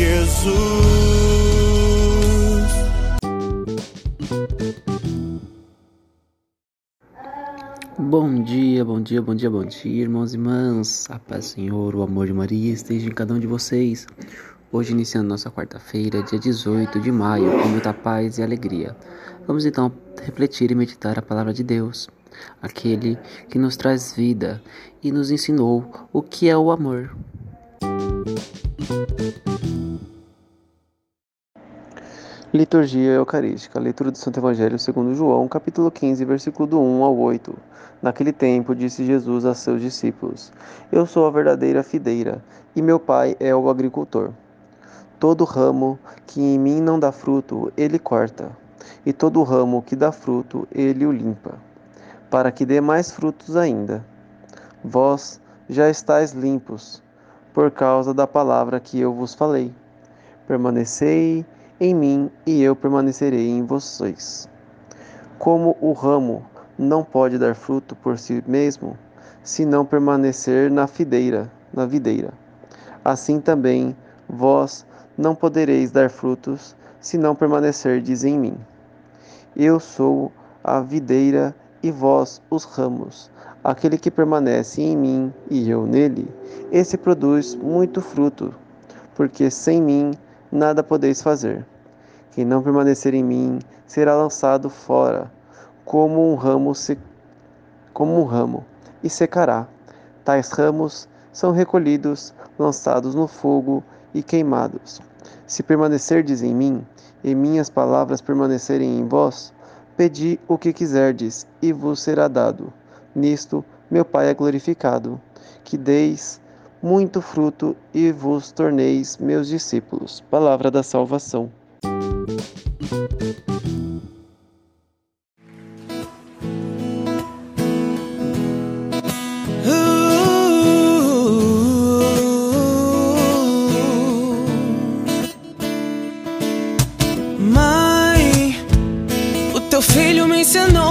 Jesus. Bom dia, bom dia, bom dia, bom dia, irmãos e irmãs. A paz do Senhor, o amor de Maria esteja em cada um de vocês. Hoje, iniciando nossa quarta-feira, dia 18 de maio, com muita paz e alegria. Vamos então refletir e meditar a palavra de Deus, aquele que nos traz vida e nos ensinou o que é o amor. Liturgia Eucarística, leitura do Santo Evangelho segundo João, capítulo 15, versículo do 1 ao 8. Naquele tempo disse Jesus a seus discípulos: Eu sou a verdadeira fideira, e meu Pai é o agricultor. Todo ramo que em mim não dá fruto, ele corta, e todo ramo que dá fruto, ele o limpa, para que dê mais frutos ainda. Vós já estáis limpos, por causa da palavra que eu vos falei. Permanecei em mim e eu permanecerei em vocês. Como o ramo não pode dar fruto por si mesmo, se não permanecer na fideira, na videira, assim também vós não podereis dar frutos se não permanecerdes em mim. Eu sou a videira e vós os ramos. Aquele que permanece em mim e eu nele, esse produz muito fruto, porque sem mim nada podeis fazer. Quem não permanecer em mim será lançado fora, como um ramo se... como um ramo, e secará. Tais ramos são recolhidos, lançados no fogo e queimados. Se permanecerdes em mim, e minhas palavras permanecerem em vós, pedi o que quiserdes, e vos será dado. Nisto meu Pai é glorificado, que deis muito fruto e vos torneis meus discípulos. Palavra da salvação.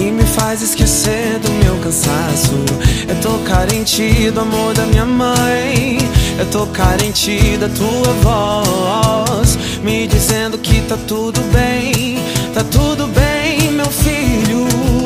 que me faz esquecer do meu cansaço. Eu tô carente do amor da minha mãe. Eu tô carente da tua voz, me dizendo que tá tudo bem, tá tudo bem, meu filho.